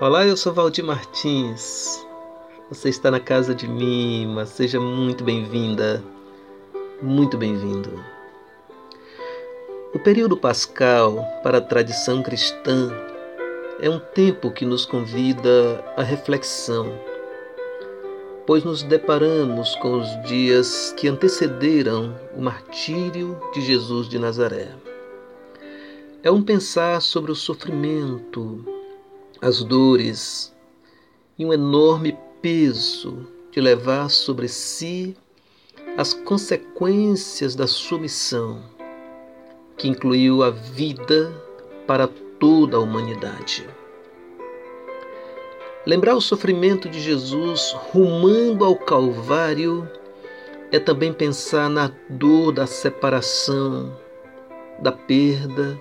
Olá, eu sou Valdir Martins. Você está na casa de Lima. Seja muito bem-vinda, muito bem-vindo. O período pascal para a tradição cristã é um tempo que nos convida à reflexão, pois nos deparamos com os dias que antecederam o martírio de Jesus de Nazaré. É um pensar sobre o sofrimento, as dores e um enorme peso de levar sobre si as consequências da sua missão, que incluiu a vida para toda a humanidade. Lembrar o sofrimento de Jesus rumando ao Calvário é também pensar na dor da separação, da perda,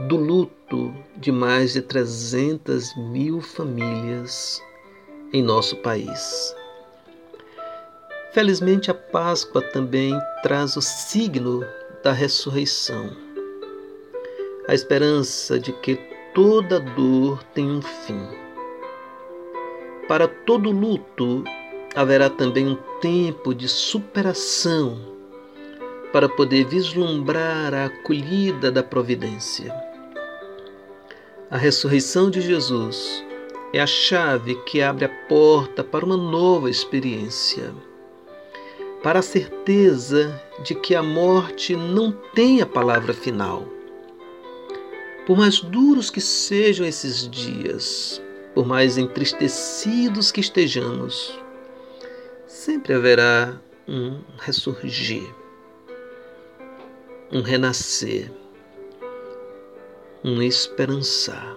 do luto de mais de 300 mil famílias em nosso país. Felizmente, a Páscoa também traz o signo da ressurreição, a esperança de que toda dor tem um fim. Para todo luto haverá também um tempo de superação para poder vislumbrar a acolhida da providência. A ressurreição de Jesus é a chave que abre a porta para uma nova experiência, para a certeza de que a morte não tem a palavra final. Por mais duros que sejam esses dias, por mais entristecidos que estejamos, sempre haverá um ressurgir um renascer, um esperançar.